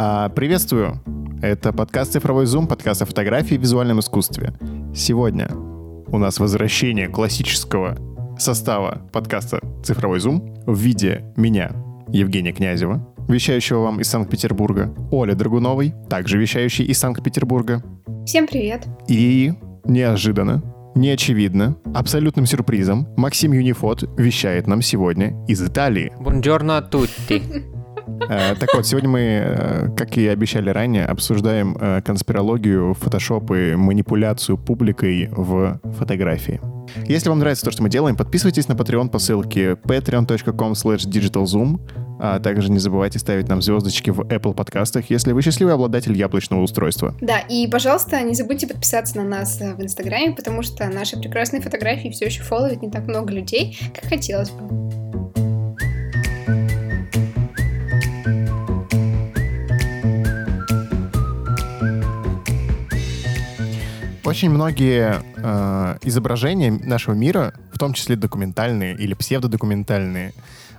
А, приветствую! Это подкаст «Цифровой зум», подкаст о фотографии и визуальном искусстве. Сегодня у нас возвращение классического состава подкаста «Цифровой зум» в виде меня, Евгения Князева, вещающего вам из Санкт-Петербурга, Оля Драгуновой, также вещающей из Санкт-Петербурга. Всем привет. И неожиданно, неочевидно, абсолютным сюрпризом Максим Юнифот вещает нам сегодня из Италии. Buongiorno a tutti. Э, Так вот, сегодня мы, э, как и обещали ранее, обсуждаем э, конспирологию, фотошоп и манипуляцию публикой в фотографии. Если вам нравится то, что мы делаем, подписывайтесь на Patreon по ссылке patreon.com digitalzoom, а также не забывайте ставить нам звездочки в Apple подкастах, если вы счастливый обладатель яблочного устройства. Да, и, пожалуйста, не забудьте подписаться на нас в Инстаграме, потому что наши прекрасные фотографии все еще фолловит не так много людей, как хотелось бы. Очень многие э, изображения нашего мира, в том числе документальные или псевдодокументальные, э,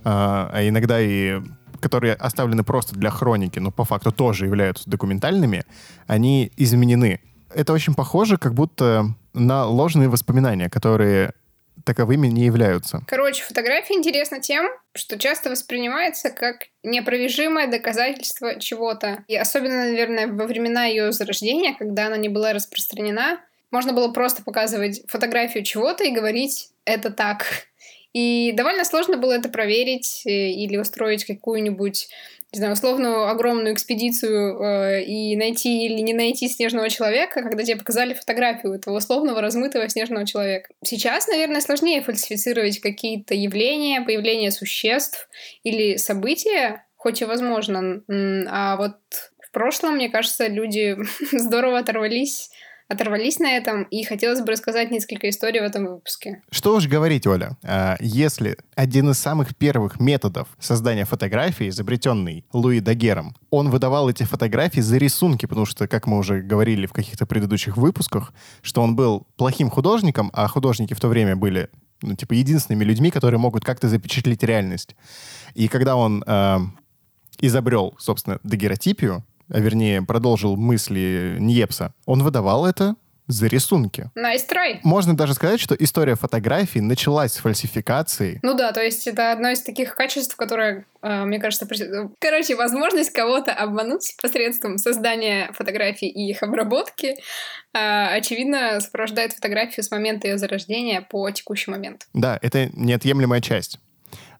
а иногда и которые оставлены просто для хроники, но по факту тоже являются документальными, они изменены. Это очень похоже, как будто на ложные воспоминания, которые таковыми не являются. Короче, фотография интересна тем, что часто воспринимается как неопровержимое доказательство чего-то. И особенно, наверное, во времена ее зарождения, когда она не была распространена, можно было просто показывать фотографию чего-то и говорить «это так». И довольно сложно было это проверить э, или устроить какую-нибудь не знаю, условную огромную экспедицию э, и найти или не найти снежного человека, когда тебе показали фотографию этого условного размытого снежного человека. Сейчас, наверное, сложнее фальсифицировать какие-то явления, появления существ или события, хоть и возможно. А вот в прошлом, мне кажется, люди здорово оторвались оторвались на этом, и хотелось бы рассказать несколько историй в этом выпуске. Что уж говорить, Оля, а, если один из самых первых методов создания фотографий, изобретенный Луи Дагером, он выдавал эти фотографии за рисунки, потому что, как мы уже говорили в каких-то предыдущих выпусках, что он был плохим художником, а художники в то время были ну, типа, единственными людьми, которые могут как-то запечатлеть реальность. И когда он э, изобрел, собственно, дагеротипию, а вернее продолжил мысли Ньепса, он выдавал это за рисунки. Nice try. Можно даже сказать, что история фотографий началась с фальсификации. Ну да, то есть это одно из таких качеств, которое, э, мне кажется, короче, возможность кого-то обмануть посредством создания фотографий и их обработки, э, очевидно, сопровождает фотографию с момента ее зарождения по текущий момент. Да, это неотъемлемая часть.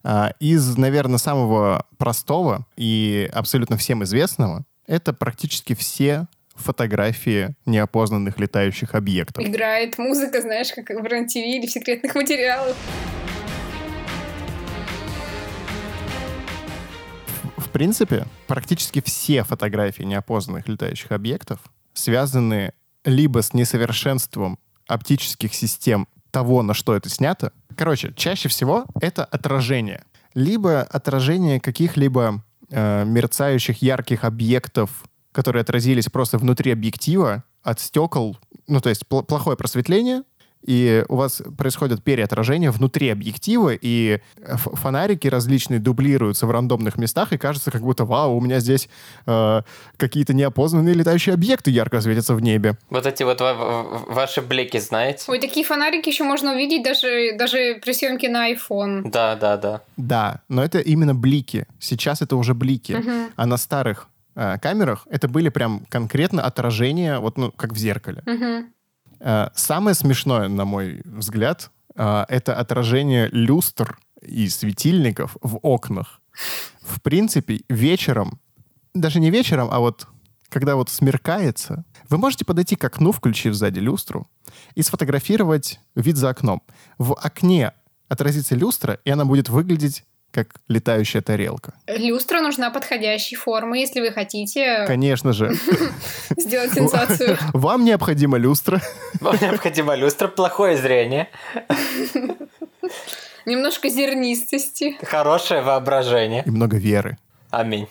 А, из, наверное, самого простого и абсолютно всем известного это практически все фотографии неопознанных летающих объектов. Играет музыка, знаешь, как в рен или в секретных материалах. В, в принципе, практически все фотографии неопознанных летающих объектов связаны либо с несовершенством оптических систем того, на что это снято. Короче, чаще всего это отражение. Либо отражение каких-либо э, мерцающих ярких объектов, которые отразились просто внутри объектива от стекол, ну, то есть пл- плохое просветление, и у вас происходит переотражение внутри объектива, и фонарики различные дублируются в рандомных местах, и кажется, как будто, вау, у меня здесь э, какие-то неопознанные летающие объекты ярко светятся в небе. Вот эти вот ваши блики, знаете? Ой, такие фонарики еще можно увидеть даже, даже при съемке на iPhone. Да, да, да. Да, но это именно блики. Сейчас это уже блики. Угу. А на старых э, камерах это были прям конкретно отражения, вот, ну, как в зеркале. Угу. Э, самое смешное, на мой взгляд, э, это отражение люстр и светильников в окнах. В принципе, вечером, даже не вечером, а вот когда вот смеркается, вы можете подойти к окну, включив сзади люстру, и сфотографировать вид за окном. В окне отразится люстра, и она будет выглядеть как летающая тарелка. Люстра нужна подходящей формы, если вы хотите... Конечно же. Сделать сенсацию. Вам необходима люстра. Вам необходима люстра, плохое зрение. Немножко зернистости. Хорошее воображение. И много веры. Аминь.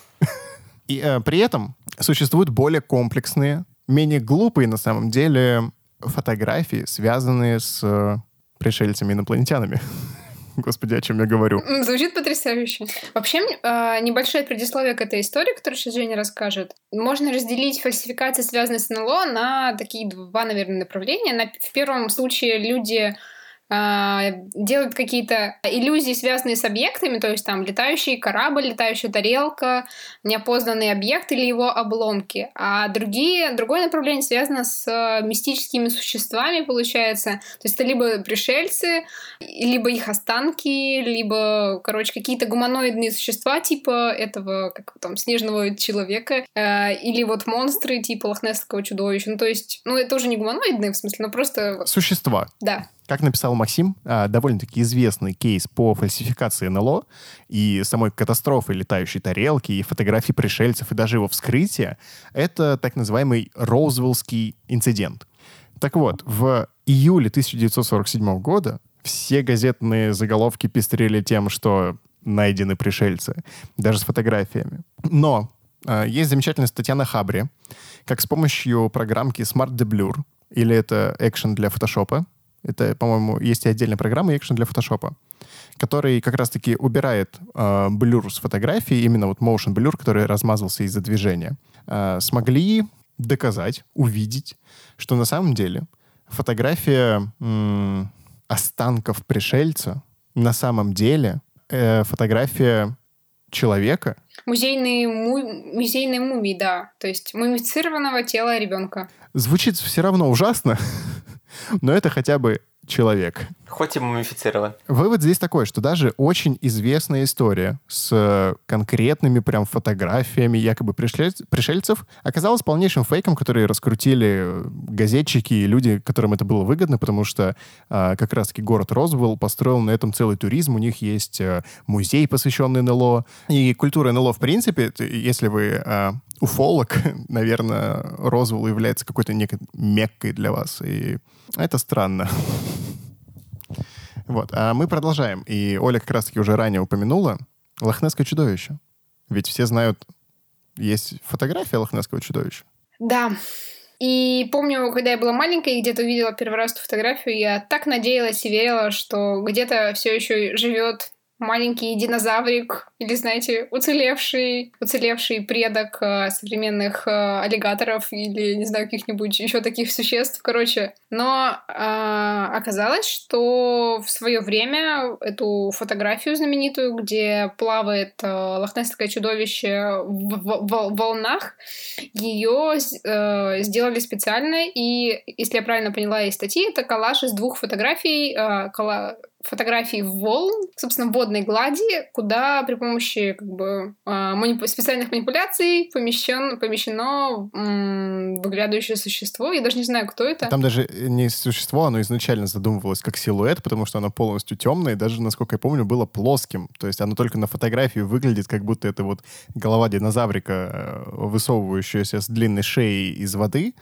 И э, при этом существуют более комплексные, менее глупые на самом деле фотографии, связанные с э, пришельцами-инопланетянами. Господи, о чем я говорю. Звучит потрясающе. Вообще, а, небольшое предисловие к этой истории, которую сейчас Женя расскажет. Можно разделить фальсификации, связанные с НЛО, на такие два, наверное, направления. На- в первом случае люди делают какие-то иллюзии, связанные с объектами, то есть там летающий корабль, летающая тарелка, неопознанный объект или его обломки. А другие, другое направление связано с э, мистическими существами, получается. То есть это либо пришельцы, либо их останки, либо, короче, какие-то гуманоидные существа типа этого, как там, снежного человека, э, или вот монстры типа лохнесского чудовища. Ну, то есть, ну, это уже не гуманоидные, в смысле, но просто, Существа. да. Как написал Максим, а, довольно-таки известный кейс по фальсификации НЛО и самой катастрофы летающей тарелки, и фотографий пришельцев, и даже его вскрытия — это так называемый Роузвиллский инцидент. Так вот, в июле 1947 года все газетные заголовки пестрели тем, что найдены пришельцы, даже с фотографиями. Но а, есть замечательная статья на Хабре, как с помощью программки Smart Deblur, или это экшен для фотошопа, это, по-моему, есть и отдельная программа экшен для фотошопа, который как раз-таки убирает э, блюр с фотографии, именно вот motion blur, который размазался из-за движения, э, смогли доказать, увидеть, что на самом деле фотография м, останков пришельца на самом деле э, фотография человека, Музейные, му- музейные мумии, да. То есть мумифицированного тела ребенка. звучит все равно ужасно, но это хотя бы человек. Хоть и мумифицирован. Вывод здесь такой, что даже очень известная история с э, конкретными прям фотографиями якобы пришельцев оказалась полнейшим фейком, который раскрутили э, газетчики и люди, которым это было выгодно, потому что э, как раз-таки город Розвелл построил на этом целый туризм. У них есть э, музей, посвященный НЛО. И культура НЛО, в принципе, если вы э, уфолог, наверное, Розвелл является какой-то некой меккой для вас. И это странно. Вот, а мы продолжаем. И Оля как раз-таки уже ранее упомянула лохнесское чудовище. Ведь все знают, есть фотография лохнесского чудовища. Да. И помню, когда я была маленькая и где-то увидела первый раз эту фотографию, я так надеялась и верила, что где-то все еще живет маленький динозаврик или, знаете, уцелевший, уцелевший предок э, современных э, аллигаторов или, не знаю, каких-нибудь еще таких существ, короче. Но э, оказалось, что в свое время эту фотографию знаменитую, где плавает э, лохнесское чудовище в, в- в волнах, ее э, сделали специально, и, если я правильно поняла из статьи, это коллаж из двух фотографий, э, колла- фотографий волн, собственно, водной глади, куда при помощи как бы э, манипу- специальных манипуляций помещен, помещено м, выглядывающее существо. Я даже не знаю, кто это. Там даже не существо, оно изначально задумывалось как силуэт, потому что оно полностью темное, и даже, насколько я помню, было плоским. То есть оно только на фотографии выглядит, как будто это вот голова динозаврика, э, высовывающаяся с длинной шеей из воды.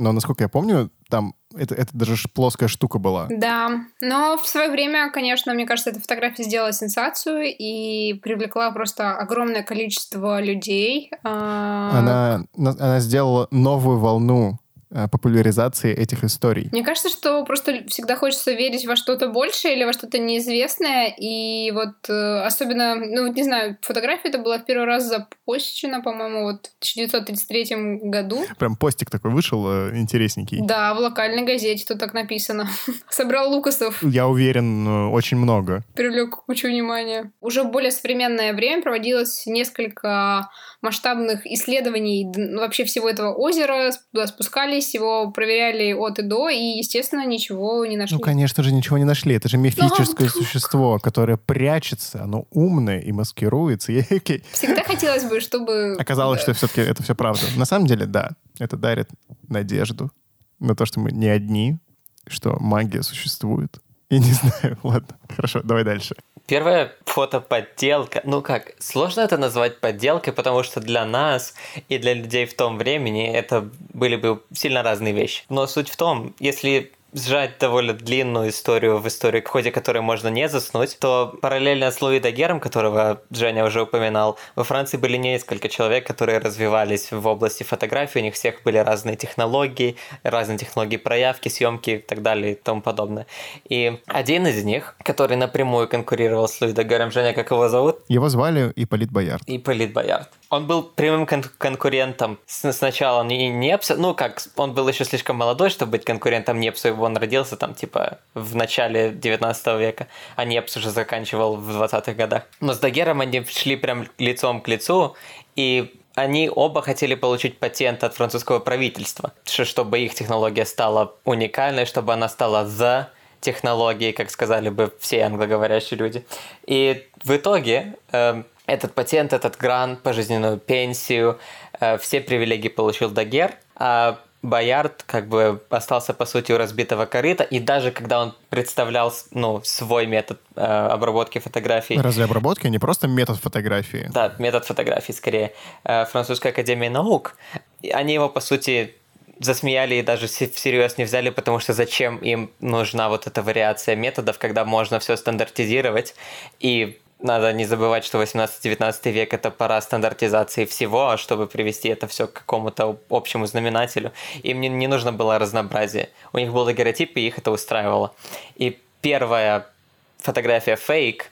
Но, насколько я помню, там это, это даже плоская штука была. Да, но в свое время, конечно, мне кажется, эта фотография сделала сенсацию и привлекла просто огромное количество людей. А, Она, на- она сделала новую волну популяризации этих историй. Мне кажется, что просто всегда хочется верить во что-то большее или во что-то неизвестное. И вот э, особенно, ну вот не знаю, фотография это была в первый раз запущена, по-моему, вот в 1933 году. Прям постик такой вышел э, интересненький. Да, в локальной газете тут так написано. Собрал Лукасов, Я уверен, э, очень много. привлек кучу внимания. Уже в более современное время проводилось несколько масштабных исследований вообще всего этого озера. Туда спускались, его проверяли от и до, и, естественно, ничего не нашли. Ну, конечно же, ничего не нашли. Это же мифическое Ну, существо, которое прячется, оно умное и маскируется. Всегда хотелось бы, чтобы... Оказалось, Да. что все-таки это все правда. На самом деле, да, это дарит надежду на то, что мы не одни, что магия существует. И не знаю, ладно, хорошо, давай дальше. Первая фотоподделка. Ну как, сложно это назвать подделкой, потому что для нас и для людей в том времени это были бы сильно разные вещи. Но суть в том, если сжать довольно длинную историю в историю, в ходе которой можно не заснуть, то параллельно с Луи Дагером, которого Женя уже упоминал, во Франции были несколько человек, которые развивались в области фотографии, у них всех были разные технологии, разные технологии проявки, съемки и так далее и тому подобное. И один из них, который напрямую конкурировал с Луи Дагером, Женя, как его зовут? Его звали Ипполит Боярд. Ипполит Боярд. Он был прямым кон- конкурентом. Сначала не Непса, ну как, он был еще слишком молодой, чтобы быть конкурентом Непсу, он родился там типа в начале 19 века, а Непс уже заканчивал в 20-х годах. Но с Дагером они шли прям лицом к лицу, и они оба хотели получить патент от французского правительства, чтобы их технология стала уникальной, чтобы она стала the технологией, как сказали бы все англоговорящие люди. И в итоге эм, этот патент, этот грант, пожизненную пенсию, э, все привилегии получил Дагер, а Боярд как бы остался, по сути, у разбитого корыта, и даже когда он представлял ну, свой метод э, обработки фотографий, Разве обработки? Не просто метод фотографии? да, метод фотографии скорее, э, Французской академии наук, они его, по сути, засмеяли и даже се- всерьез не взяли, потому что зачем им нужна вот эта вариация методов, когда можно все стандартизировать, и надо не забывать, что 18-19 век это пора стандартизации всего, а чтобы привести это все к какому-то общему знаменателю. Им не, не нужно было разнообразие. У них был дагеротип, и их это устраивало. И первая фотография фейк,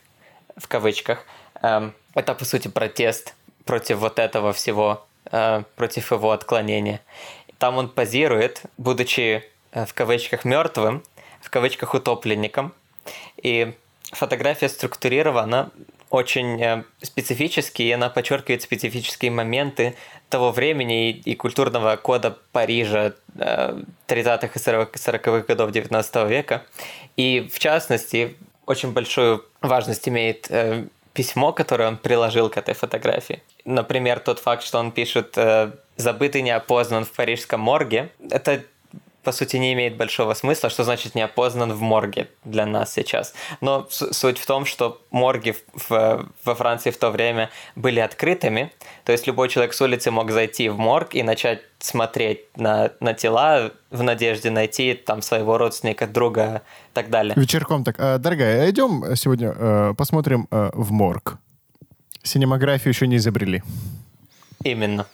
в кавычках, эм, это по сути протест против вот этого всего, э, против его отклонения. Там он позирует, будучи э, в кавычках мертвым, в кавычках утопленником. И фотография структурирована очень э, специфически, и она подчеркивает специфические моменты того времени и, и культурного кода Парижа э, 30-х и 40-х годов 19 века. И в частности, очень большую важность имеет э, письмо, которое он приложил к этой фотографии. Например, тот факт, что он пишет э, «забытый не опознан в парижском морге». Это по сути, не имеет большого смысла, что значит не опознан в морге для нас сейчас. Но суть в том, что морги в- в- во Франции в то время были открытыми, то есть любой человек с улицы мог зайти в морг и начать смотреть на, на тела в надежде найти там своего родственника, друга и так далее. Вечерком так, «А, дорогая, идем сегодня э, посмотрим э, в морг. Синемографию еще не изобрели. Именно.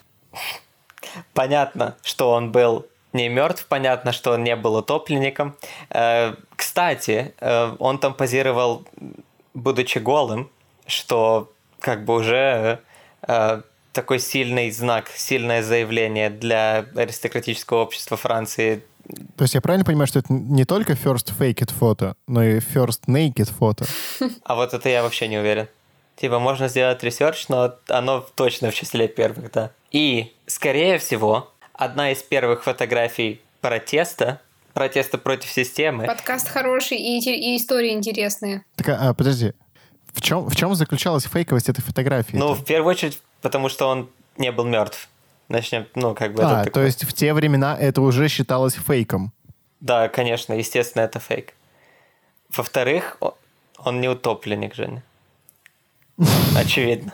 Понятно, что он был не мертв, понятно, что он не был утопленником. Э, Кстати, э, он там позировал, будучи голым, что как бы уже э, такой сильный знак, сильное заявление для аристократического общества Франции. То есть я правильно понимаю, что это не только first faked фото, но и first naked фото? А вот это я вообще не уверен. Типа, можно сделать research, но оно точно в числе первых, да. И, скорее всего, одна из первых фотографий протеста, протеста против системы, Подкаст хороший и, и истории интересные. Так, а, подожди. В чем, в чем заключалась фейковость этой фотографии? ну, в первую очередь, потому что он не был мертв. Начнем, ну, как бы это а, то такое. есть в те времена это уже считалось фейком. Да, конечно, естественно, это фейк. Во-вторых, он не утопленник, Женя. Очевидно.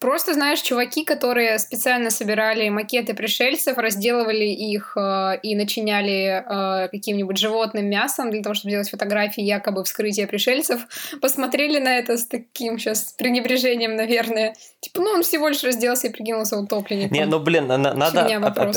Просто, знаешь, чуваки, которые специально собирали макеты пришельцев, разделывали их э, и начиняли э, каким-нибудь животным мясом для того, чтобы сделать фотографии якобы вскрытия пришельцев, посмотрели на это с таким сейчас пренебрежением, наверное. Типа, ну он всего лишь разделся и прикинулся утопленником. Не, ну, блин, на- надо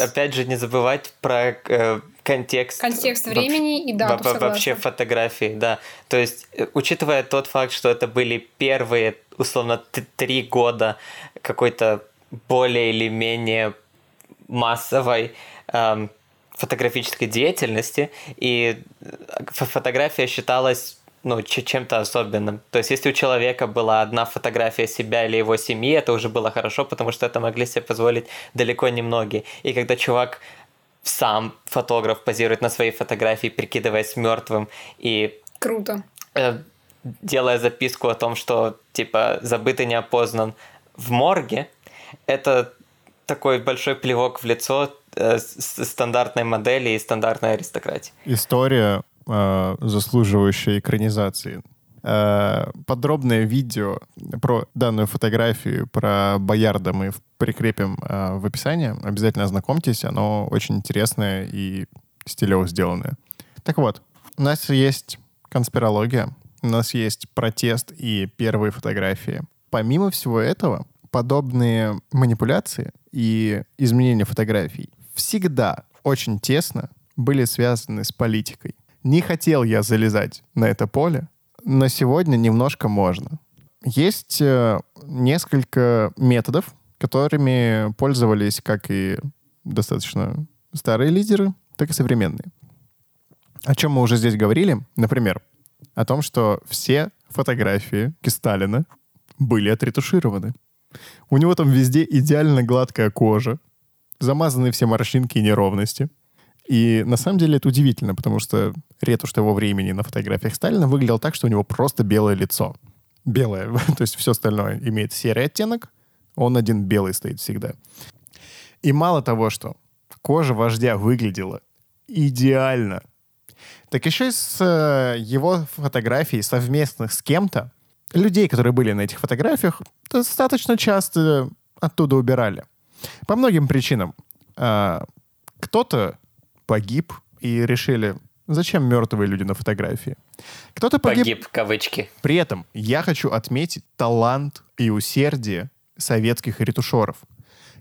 опять же не забывать про э, контекст. Контекст вообще- времени и Во- дату, во- согласна. вообще фотографии, да. То есть, э, учитывая тот факт, что это были первые, условно, три года какой-то более или менее массовой эм, фотографической деятельности, и э, фо- фотография считалась ну, чем-то особенным. То есть, если у человека была одна фотография себя или его семьи, это уже было хорошо, потому что это могли себе позволить далеко не многие. И когда чувак сам фотограф позирует на своей фотографии, прикидываясь мертвым и Круто. э, делая записку о том, что типа забытый не опознан в морге, это такой большой плевок в лицо э, стандартной модели и стандартной аристократии. История, э, заслуживающая экранизации. Э, подробное видео про данную фотографию, про Боярда мы прикрепим э, в описании. Обязательно ознакомьтесь, оно очень интересное и стилево сделанное. Так вот, у нас есть конспирология, у нас есть протест и первые фотографии. Помимо всего этого, подобные манипуляции и изменения фотографий всегда очень тесно были связаны с политикой. Не хотел я залезать на это поле, но сегодня немножко можно. Есть э, несколько методов, которыми пользовались как и достаточно старые лидеры, так и современные. О чем мы уже здесь говорили, например, о том, что все фотографии Сталина были отретушированы. У него там везде идеально гладкая кожа, замазаны все морщинки и неровности. И на самом деле это удивительно, потому что ретушь того времени на фотографиях Сталина выглядел так, что у него просто белое лицо. Белое, то есть все остальное имеет серый оттенок, он один белый стоит всегда. И мало того, что кожа вождя выглядела идеально, так еще и с э, его фотографий совместных с кем-то, людей, которые были на этих фотографиях, достаточно часто оттуда убирали. По многим причинам. А, кто-то погиб и решили, зачем мертвые люди на фотографии. Кто-то погиб. Погиб, кавычки. При этом я хочу отметить талант и усердие советских ретушеров,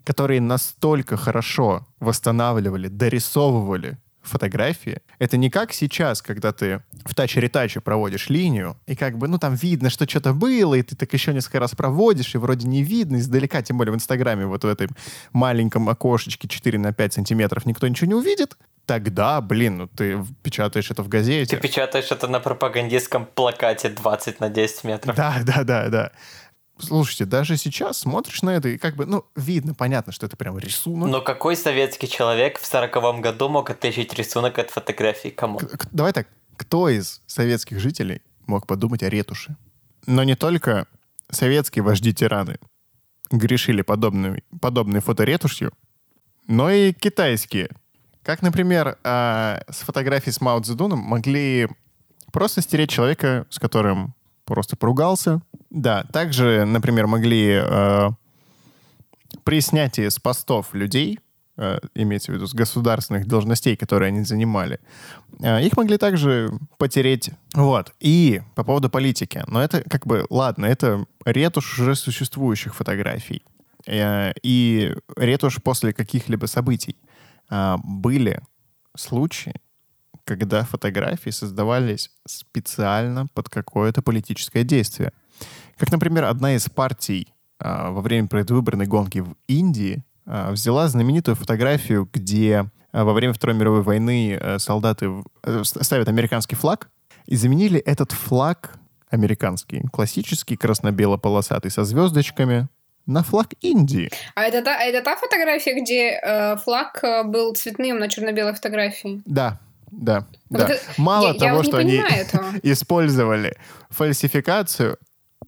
которые настолько хорошо восстанавливали, дорисовывали фотографии. Это не как сейчас, когда ты в тач-ретаче проводишь линию, и как бы, ну, там видно, что что-то было, и ты так еще несколько раз проводишь, и вроде не видно издалека, тем более в Инстаграме, вот в этой маленьком окошечке 4 на 5 сантиметров никто ничего не увидит, тогда, блин, ну ты печатаешь это в газете. Ты печатаешь это на пропагандистском плакате 20 на 10 метров. Да, да, да, да. Слушайте, даже сейчас смотришь на это, и как бы, ну, видно, понятно, что это прям рисунок. Но какой советский человек в сороковом году мог отличить рисунок от фотографии? Кому? Давай так, кто из советских жителей мог подумать о ретуши? Но не только советские вожди-тираны грешили подобной, подобной фоторетушью, но и китайские. Как, например, э, с фотографией с Мао Цзэдуном могли просто стереть человека, с которым просто поругался. Да, также, например, могли э, при снятии с постов людей, э, имеется в виду с государственных должностей, которые они занимали, э, их могли также потереть. Вот. И по поводу политики. Но это как бы, ладно, это ретушь уже существующих фотографий. Э, и ретушь после каких-либо событий. Э, были случаи, когда фотографии создавались специально под какое-то политическое действие. Как, например, одна из партий а, во время предвыборной гонки в Индии а, взяла знаменитую фотографию, где а, во время Второй мировой войны а, солдаты а, ставят американский флаг и заменили этот флаг американский, классический красно-бело-полосатый со звездочками, на флаг Индии. А это та, это та фотография, где э, флаг э, был цветным на черно-белой фотографии? Да, да, вот да. Это... Мало я, того, я что они использовали фальсификацию,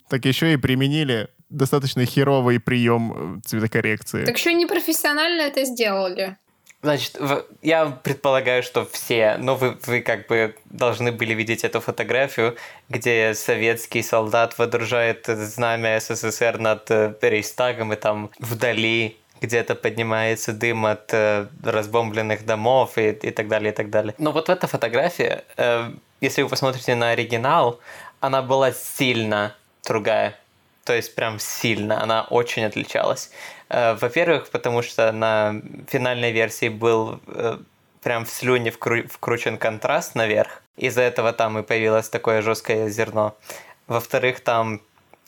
так еще и применили достаточно херовый прием э, цветокоррекции. Так еще непрофессионально это сделали. Значит, я предполагаю, что все, но вы, вы как бы должны были видеть эту фотографию, где советский солдат водружает знамя СССР над э, Рейстагом, и там вдали где-то поднимается дым от э, разбомбленных домов и, и так далее, и так далее. Но вот эта фотография, э, если вы посмотрите на оригинал, она была сильно другая. То есть прям сильно, она очень отличалась. Э, во-первых, потому что на финальной версии был э, прям в слюне вкру- вкручен контраст наверх. Из-за этого там и появилось такое жесткое зерно. Во-вторых, там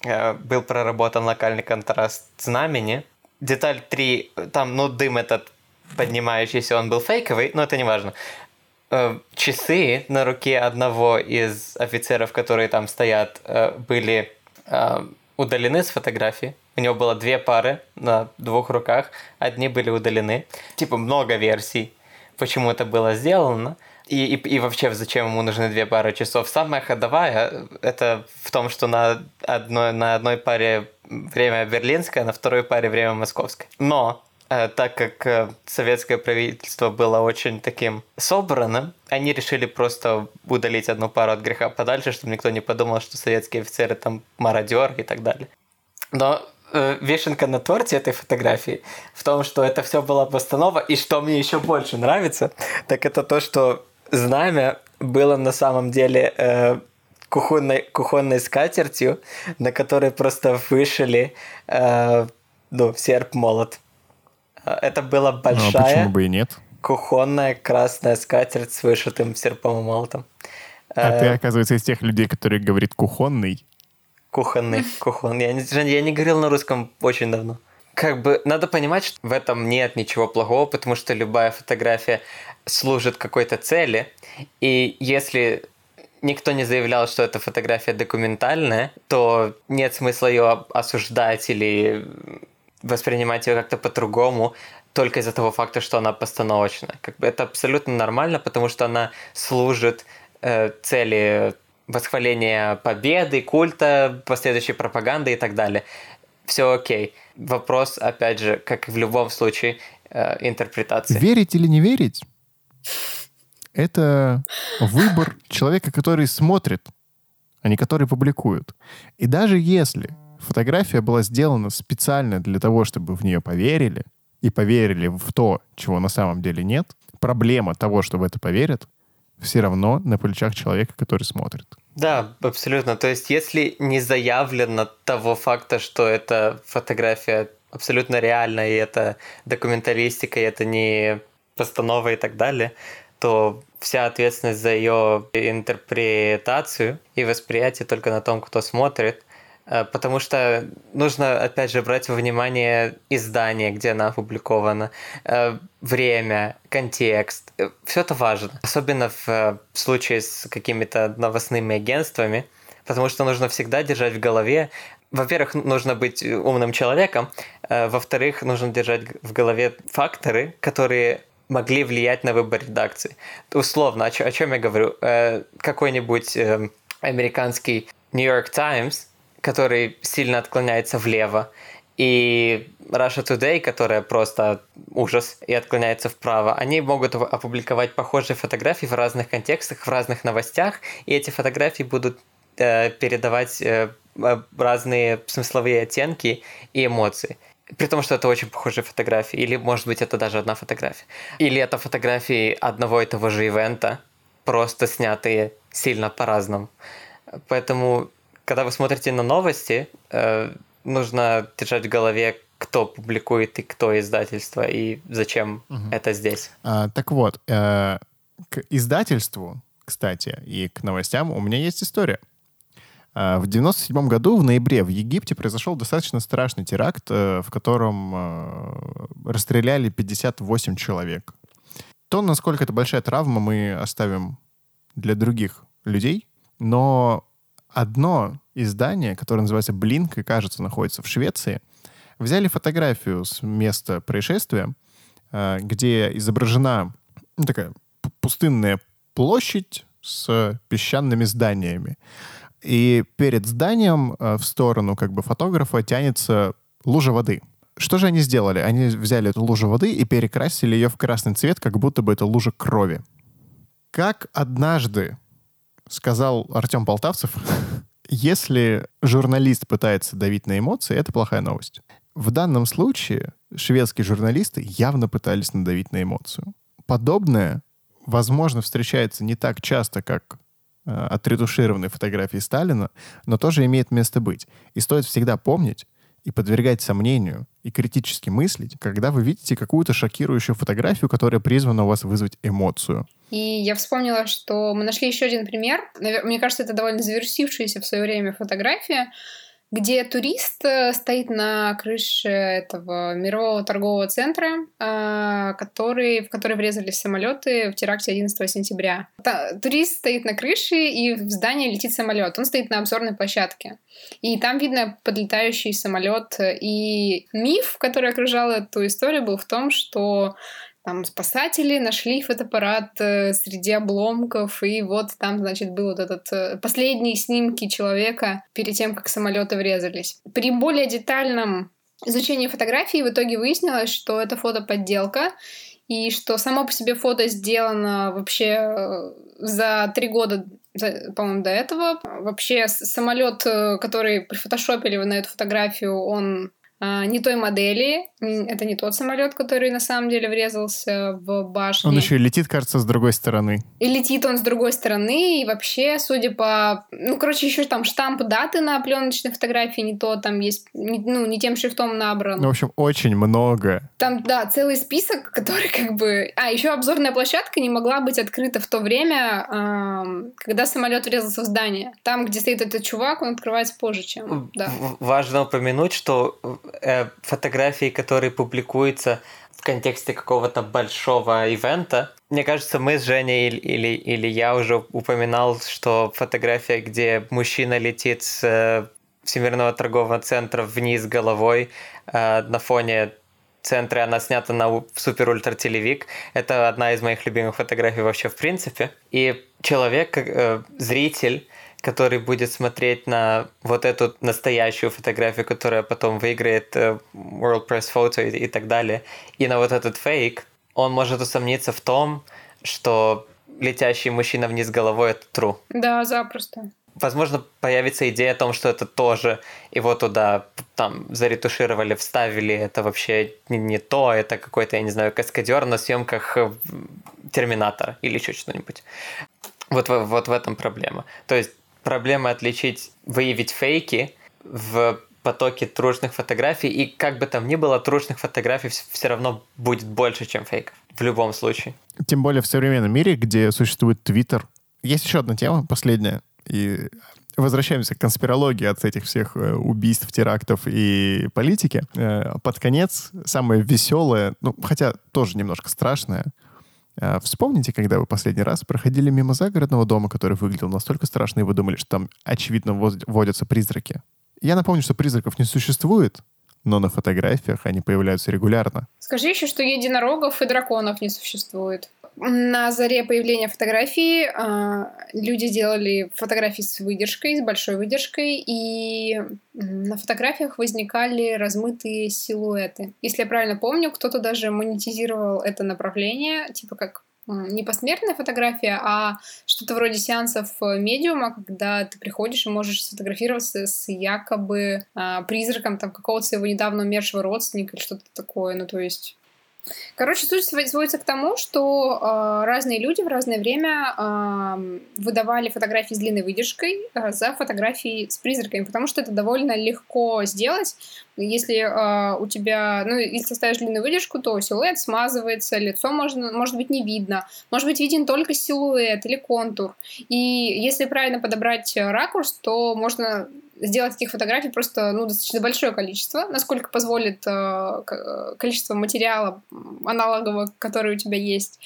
э, был проработан локальный контраст знамени, деталь 3, там, ну, дым этот поднимающийся, он был фейковый, но это не важно. Часы на руке одного из офицеров, которые там стоят, были удалены с фотографии. У него было две пары на двух руках, одни были удалены. Типа много версий, почему это было сделано. И, и, и вообще, зачем ему нужны две пары часов? Самая ходовая это в том, что на одной, на одной паре время берлинское, на второй паре время московское. Но э, так как э, советское правительство было очень таким собранным, они решили просто удалить одну пару от греха подальше, чтобы никто не подумал, что советские офицеры там мародер и так далее. Но э, вишенка на торте этой фотографии в том, что это все была постанова, и что мне еще больше нравится, так это то, что знамя было на самом деле э, кухонной, кухонной скатертью, на которой просто вышили э, ну, серп-молот. Это была большая... Ну, а почему бы и нет? Кухонная красная скатерть с вышитым серпом и молотом. А э, ты, оказывается, из тех людей, которые говорит кухонный? Кухонный, кухонный. Я не, я не говорил на русском очень давно. Как бы надо понимать, что в этом нет ничего плохого, потому что любая фотография служит какой-то цели. И если никто не заявлял, что эта фотография документальная, то нет смысла ее осуждать или воспринимать ее как-то по-другому только из-за того факта, что она постановочная. Как бы это абсолютно нормально, потому что она служит э, цели восхваления победы, культа, последующей пропаганды и так далее. Все окей. Вопрос, опять же, как и в любом случае, э, интерпретации. Верить или не верить? Это выбор человека, который смотрит, а не который публикует. И даже если фотография была сделана специально для того, чтобы в нее поверили, и поверили в то, чего на самом деле нет, проблема того, что в это поверят, все равно на плечах человека, который смотрит. Да, абсолютно. То есть, если не заявлено того факта, что эта фотография абсолютно реальная, и это документалистика, и это не постанова и так далее, то вся ответственность за ее интерпретацию и восприятие только на том, кто смотрит. Э, потому что нужно, опять же, брать во внимание издание, где она опубликована, э, время, контекст. Э, Все это важно. Особенно в случае с какими-то новостными агентствами, потому что нужно всегда держать в голове во-первых, нужно быть умным человеком, во-вторых, нужно держать в голове факторы, которые могли влиять на выбор редакции. Условно, о, чем я говорю? Какой-нибудь э, американский New York Times, который сильно отклоняется влево, и Russia Today, которая просто ужас и отклоняется вправо, они могут опубликовать похожие фотографии в разных контекстах, в разных новостях, и эти фотографии будут э, передавать э, разные смысловые оттенки и эмоции. При том, что это очень похожие фотографии. Или, может быть, это даже одна фотография. Или это фотографии одного и того же ивента, просто снятые сильно по-разному. Поэтому, когда вы смотрите на новости, э, нужно держать в голове, кто публикует и кто издательство, и зачем угу. это здесь. А, так вот, э, к издательству, кстати, и к новостям у меня есть история. А, в 97 году, в ноябре, в Египте произошел достаточно страшный теракт, э, в котором э, расстреляли 58 человек. То, насколько это большая травма, мы оставим для других людей. Но одно издание, которое называется «Блинк» и, кажется, находится в Швеции, взяли фотографию с места происшествия, э, где изображена ну, такая пустынная площадь с песчаными зданиями. И перед зданием э, в сторону как бы фотографа тянется лужа воды. Что же они сделали? Они взяли эту лужу воды и перекрасили ее в красный цвет, как будто бы это лужа крови. Как однажды сказал Артем Полтавцев, если журналист пытается давить на эмоции, это плохая новость. В данном случае шведские журналисты явно пытались надавить на эмоцию. Подобное, возможно, встречается не так часто, как Э, отретушированной фотографии Сталина, но тоже имеет место быть. И стоит всегда помнить и подвергать сомнению и критически мыслить, когда вы видите какую-то шокирующую фотографию, которая призвана у вас вызвать эмоцию. И я вспомнила, что мы нашли еще один пример. Мне кажется, это довольно завершившаяся в свое время фотография, где турист э, стоит на крыше этого мирового торгового центра, а, который, в который врезались самолеты в теракте 11 сентября. Турист стоит на крыше, и в здание летит самолет. Он стоит на обзорной площадке. И там видно подлетающий самолет. И миф, который окружал эту историю, был в том, что там спасатели нашли фотоаппарат э, среди обломков, и вот там, значит, был вот этот э, последние снимки человека перед тем, как самолеты врезались. При более детальном изучении фотографии в итоге выяснилось, что это фотоподделка, и что само по себе фото сделано вообще э, за три года, по-моему, до этого. Вообще самолет, который прифотошопили на эту фотографию, он не той модели. Это не тот самолет, который на самом деле врезался в башню. Он еще и летит, кажется, с другой стороны. И летит он с другой стороны, и вообще, судя по... Ну, короче, еще там штамп даты на пленочной фотографии не то, там есть, ну, не тем шрифтом набран. Ну, в общем, очень много. Там, да, целый список, который как бы... А, еще обзорная площадка не могла быть открыта в то время, когда самолет врезался в здание. Там, где стоит этот чувак, он открывается позже, чем... Да. Важно упомянуть, что э, фотографии, которые публикуются в контексте какого-то большого ивента. Мне кажется, мы с Женей или, или, или я уже упоминал, что фотография, где мужчина летит с э, Всемирного торгового центра вниз головой э, на фоне центра, она снята на супер ультра телевик. Это одна из моих любимых фотографий вообще в принципе. И человек, э, зритель, который будет смотреть на вот эту настоящую фотографию, которая потом выиграет э, World Press Photo и, и так далее, и на вот этот фейк, он может усомниться в том, что летящий мужчина вниз головой — это true. Да, запросто. Возможно, появится идея о том, что это тоже его туда там заретушировали, вставили, это вообще не, не то, это какой-то, я не знаю, каскадер на съемках э, Терминатора или еще что-нибудь. Вот, вот в этом проблема. То есть проблема отличить, выявить фейки в потоке трушных фотографий, и как бы там ни было, трушных фотографий все равно будет больше, чем фейков. В любом случае. Тем более в современном мире, где существует Твиттер. Есть еще одна тема, последняя, и возвращаемся к конспирологии от этих всех э, убийств, терактов и политики. Э, под конец самое веселое, ну, хотя тоже немножко страшное, вспомните, когда вы последний раз проходили мимо загородного дома, который выглядел настолько страшно, и вы думали, что там, очевидно, водятся призраки. Я напомню, что призраков не существует, но на фотографиях они появляются регулярно. Скажи еще, что единорогов и драконов не существует. На заре появления фотографии э, люди делали фотографии с выдержкой, с большой выдержкой, и на фотографиях возникали размытые силуэты. Если я правильно помню, кто-то даже монетизировал это направление, типа как не посмертная фотография, а что-то вроде сеансов э, медиума, когда ты приходишь и можешь сфотографироваться с якобы а, призраком там какого-то своего недавно умершего родственника или что-то такое. Ну, то есть Короче, суть сводится к тому, что э, разные люди в разное время э, выдавали фотографии с длинной выдержкой э, за фотографии с призраками, потому что это довольно легко сделать. Если э, у тебя, ну, если ставишь длинную выдержку, то силуэт смазывается, лицо можно, может быть не видно, может быть виден только силуэт или контур. И если правильно подобрать ракурс, то можно сделать таких фотографий просто ну, достаточно большое количество, насколько позволит э, количество материала аналогового, который у тебя есть,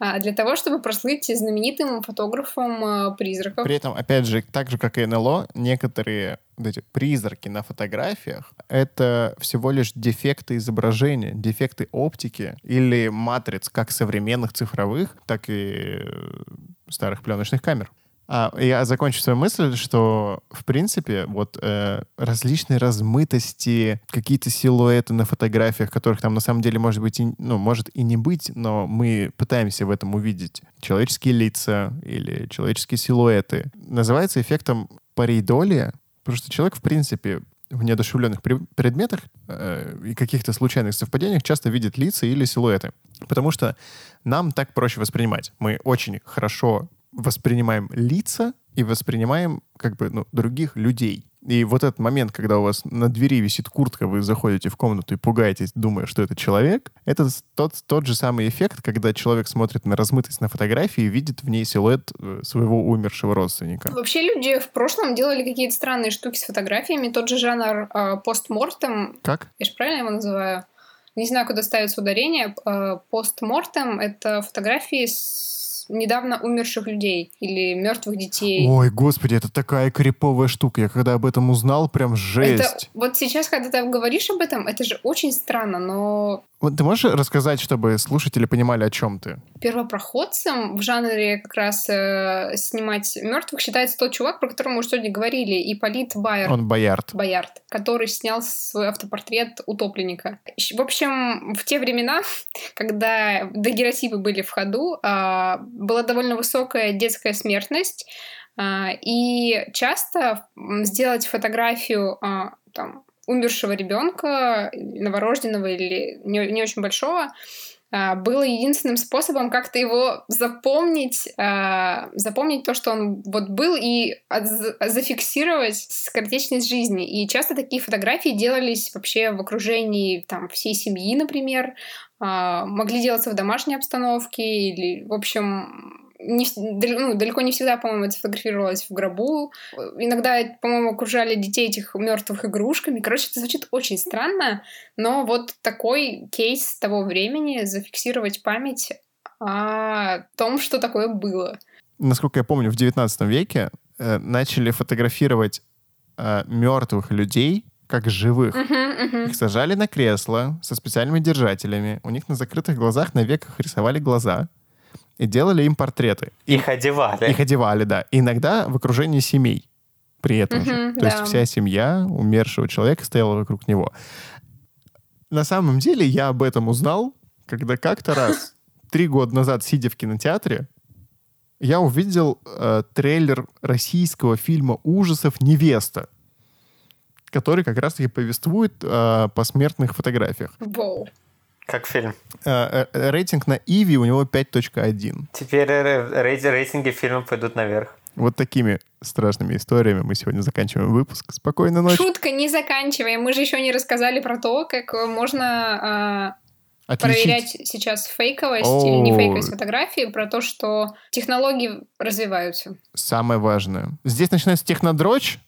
э, для того, чтобы прослыть знаменитым фотографом э, призраков. При этом, опять же, так же, как и НЛО, некоторые вот эти призраки на фотографиях — это всего лишь дефекты изображения, дефекты оптики или матриц как современных цифровых, так и э, старых пленочных камер. А, я закончу свою мысль, что, в принципе, вот э, различные размытости, какие-то силуэты на фотографиях, которых там на самом деле может быть, и, ну, может и не быть, но мы пытаемся в этом увидеть человеческие лица или человеческие силуэты, называется эффектом парейдолия, потому что человек, в принципе, в неодушевленных предметах э, и каких-то случайных совпадениях часто видит лица или силуэты. Потому что нам так проще воспринимать. Мы очень хорошо воспринимаем лица и воспринимаем как бы ну, других людей. И вот этот момент, когда у вас на двери висит куртка, вы заходите в комнату и пугаетесь, думая, что это человек, это тот, тот же самый эффект, когда человек смотрит на размытость на фотографии и видит в ней силуэт э, своего умершего родственника. Вообще люди в прошлом делали какие-то странные штуки с фотографиями. Тот же жанр э, постмортем. Как? Я же правильно его называю? Не знаю, куда ставится ударение. Э, постмортем — это фотографии с недавно умерших людей или мертвых детей. Ой, господи, это такая криповая штука. Я когда об этом узнал, прям жесть. Это, вот сейчас, когда ты говоришь об этом, это же очень странно, но вот ты можешь рассказать, чтобы слушатели понимали, о чем ты? Первопроходцем в жанре как раз э, снимать мертвых считается тот чувак, про которого мы уже сегодня говорили, Ипполит Байер. Он Боярд. Боярд, который снял свой автопортрет утопленника. В общем, в те времена, когда дагеротипы были в ходу, э, была довольно высокая детская смертность, э, и часто сделать фотографию э, там, умершего ребенка, новорожденного или не, не очень большого, а, было единственным способом как-то его запомнить, а, запомнить то, что он вот был, и зафиксировать скоротечность жизни. И часто такие фотографии делались вообще в окружении там, всей семьи, например, а, могли делаться в домашней обстановке, или, в общем, не, ну, далеко не всегда, по-моему, это фотографировалось в гробу. Иногда, по-моему, окружали детей этих мертвых игрушками. Короче, это звучит очень странно, но вот такой кейс того времени зафиксировать память о том, что такое было. Насколько я помню, в 19 веке э, начали фотографировать э, мертвых людей как живых. Uh-huh, uh-huh. Их сажали на кресло со специальными держателями. У них на закрытых глазах на веках рисовали глаза и делали им портреты. Их одевали. Их одевали, да. иногда в окружении семей при этом угу, же. То да. есть вся семья умершего человека стояла вокруг него. На самом деле я об этом узнал, когда как-то раз, три года назад, сидя в кинотеатре, я увидел э, трейлер российского фильма ужасов «Невеста», который как раз-таки повествует э, о посмертных фотографиях. Воу. Как фильм. Э, э, рейтинг на Иви у него 5.1. Теперь рейтинги фильма пойдут наверх. Вот такими страшными историями мы сегодня заканчиваем выпуск. Спокойной ночи. Шутка, не заканчиваем. Мы же еще не рассказали про то, как можно э, проверять сейчас фейковость О. или не фейковость фотографии, про то, что технологии развиваются. Самое важное. Здесь начинается технодрочь,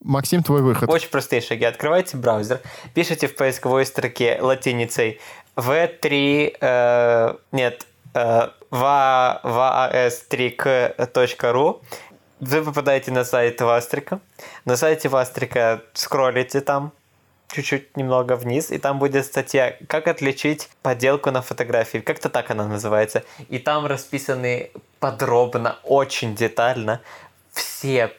Максим, твой выход. Очень простые шаги. Открывайте браузер, пишите в поисковой строке латиницей v3, э, нет, э, vas3k.ru вы попадаете на сайт Вастрика. На сайте Вастрика скроллите там чуть-чуть немного вниз, и там будет статья «Как отличить подделку на фотографии». Как-то так она называется. И там расписаны подробно, очень детально все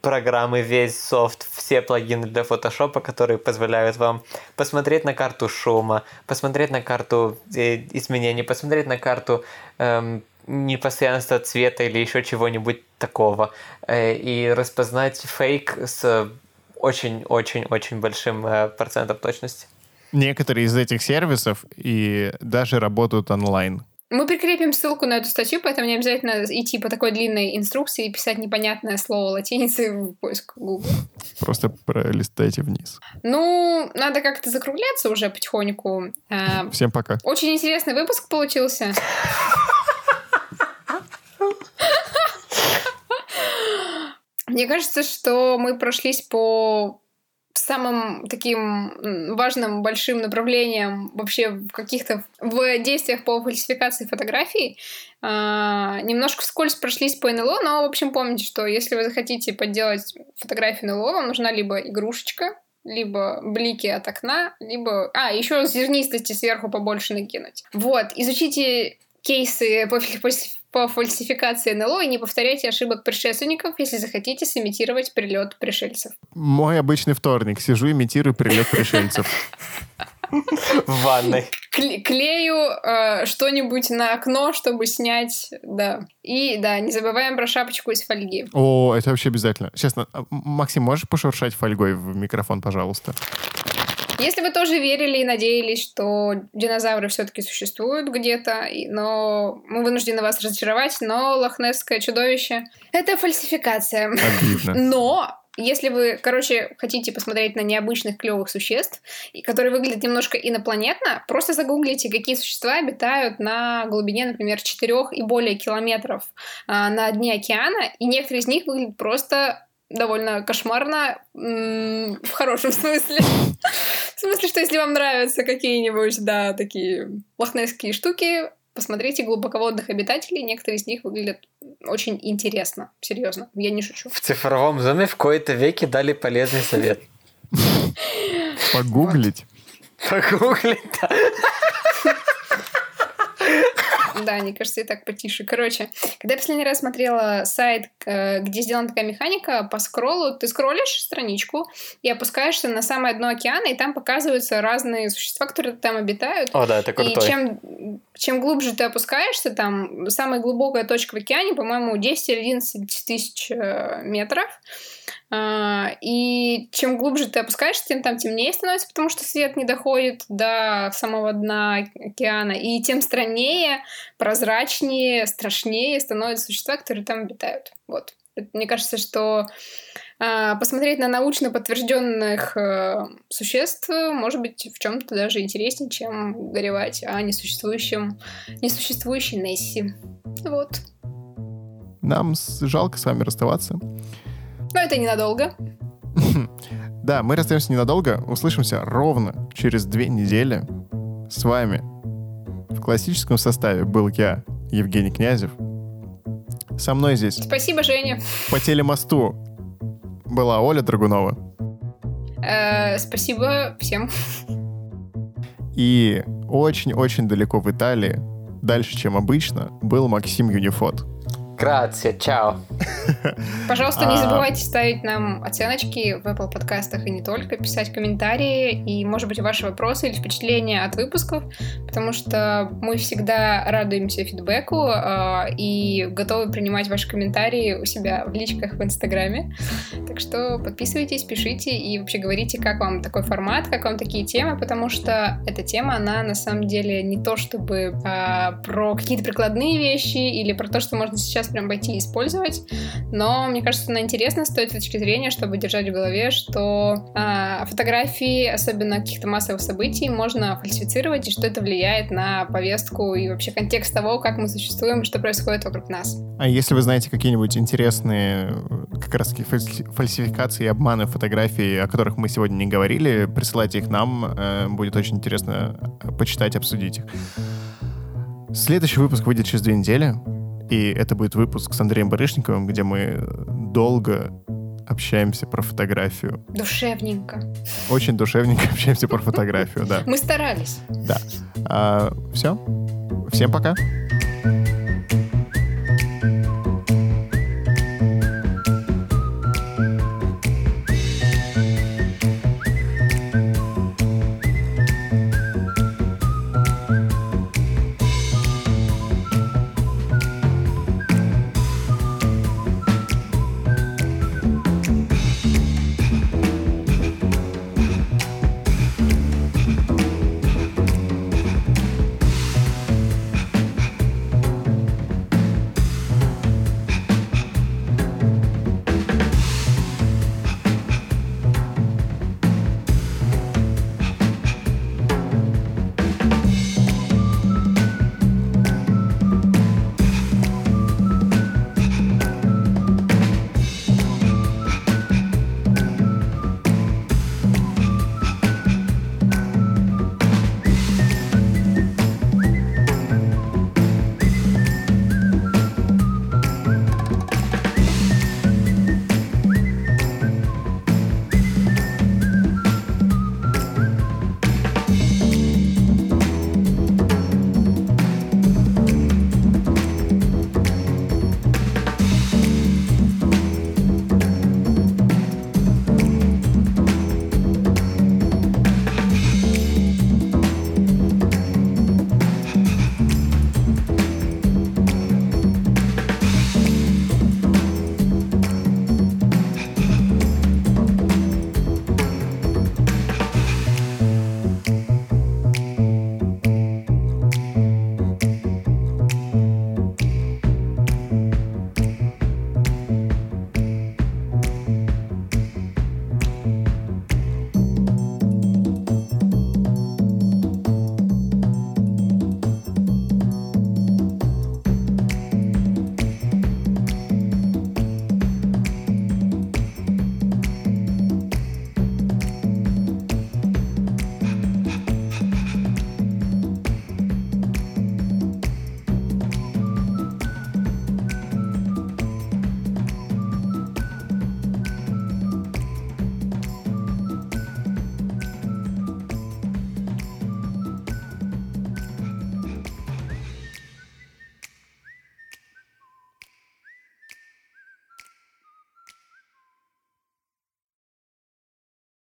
программы, весь софт, все плагины для фотошопа, которые позволяют вам посмотреть на карту шума, посмотреть на карту э, изменений, посмотреть на карту эм, непостоянства цвета или еще чего-нибудь такого, э, и распознать фейк с очень-очень-очень большим э, процентом точности. Некоторые из этих сервисов и даже работают онлайн. Мы прикрепим ссылку на эту статью, поэтому не обязательно идти по такой длинной инструкции и писать непонятное слово латиницей в поиск Google. Просто пролистайте вниз. Ну, надо как-то закругляться уже потихоньку. А, Всем пока. Очень интересный выпуск получился. Мне кажется, что мы прошлись по самым таким важным большим направлением вообще в каких-то в действиях по фальсификации фотографий э, немножко вскользь прошлись по НЛО, но в общем помните, что если вы захотите подделать фотографию НЛО, вам нужна либо игрушечка, либо блики от окна, либо... А, еще зернистости сверху побольше накинуть. Вот, изучите кейсы по, по фальсификации НЛО и не повторяйте ошибок предшественников, если захотите сымитировать прилет пришельцев. Мой обычный вторник. Сижу, имитирую прилет пришельцев. В ванной. Клею э, что-нибудь на окно, чтобы снять, да. И, да, не забываем про шапочку из фольги. О, это вообще обязательно. Честно, Максим, можешь пошуршать фольгой в микрофон, пожалуйста? Если вы тоже верили и надеялись, что динозавры все-таки существуют где-то, но мы вынуждены вас разочаровать, но лохнесское чудовище — это фальсификация. Обидно. Но если вы, короче, хотите посмотреть на необычных клевых существ, которые выглядят немножко инопланетно, просто загуглите, какие существа обитают на глубине, например, 4 и более километров а, на дне океана, и некоторые из них выглядят просто довольно кошмарно в хорошем смысле. В смысле, что если вам нравятся какие-нибудь, да, такие лохнесские штуки, посмотрите глубоководных обитателей. Некоторые из них выглядят очень интересно. Серьезно, я не шучу. В цифровом зоме в кои-то веке дали полезный совет. Погуглить. Погуглить, да. Да, мне кажется, и так потише. Короче, когда я последний раз смотрела сайт, э, где сделана такая механика, по скроллу, ты скроллишь страничку и опускаешься на самое дно океана, и там показываются разные существа, которые там обитают. О, да, это крутой. И чем, чем глубже ты опускаешься, там самая глубокая точка в океане, по-моему, 10 или 11 тысяч э, метров. А, и чем глубже ты опускаешься, тем там темнее становится, потому что свет не доходит до самого дна океана. И тем страннее, прозрачнее, страшнее становятся существа, которые там обитают. Вот. Мне кажется, что э, посмотреть на научно подтвержденных э, существ может быть в чем-то даже интереснее, чем горевать о несуществующем, несуществующей Несси. Вот. Нам жалко с вами расставаться. Но это ненадолго. Да, мы расстаемся ненадолго. Услышимся ровно через две недели. С вами в классическом составе был я, Евгений Князев. Со мной здесь... Спасибо, Женя. По телемосту была Оля Драгунова. Э, спасибо всем. И очень-очень далеко в Италии, дальше, чем обычно, был Максим Юнифот. Грация, чао. Пожалуйста, не а. забывайте ставить нам оценочки в Apple подкастах и не только, писать комментарии и, может быть, ваши вопросы или впечатления от выпусков, потому что мы всегда радуемся фидбэку э, и готовы принимать ваши комментарии у себя в личках в Инстаграме. Так что подписывайтесь, пишите и вообще говорите, как вам такой формат, как вам такие темы, потому что эта тема, она на самом деле не то чтобы э, про какие-то прикладные вещи или про то, что можно сейчас прям пойти и использовать, но мне кажется, она интересна с той точки зрения, чтобы держать в голове, что э, фотографии, особенно каких-то массовых событий, можно фальсифицировать, и что это влияет на повестку и вообще контекст того, как мы существуем, что происходит вокруг нас. А если вы знаете какие-нибудь интересные как раз таки фальсификации и обманы фотографий, о которых мы сегодня не говорили, присылайте их нам, э, будет очень интересно почитать, обсудить их. Следующий выпуск выйдет через две недели. И это будет выпуск с Андреем Барышниковым, где мы долго общаемся про фотографию. Душевненько. Очень душевненько общаемся про фотографию, да. Мы старались. Да. А, все. Всем пока.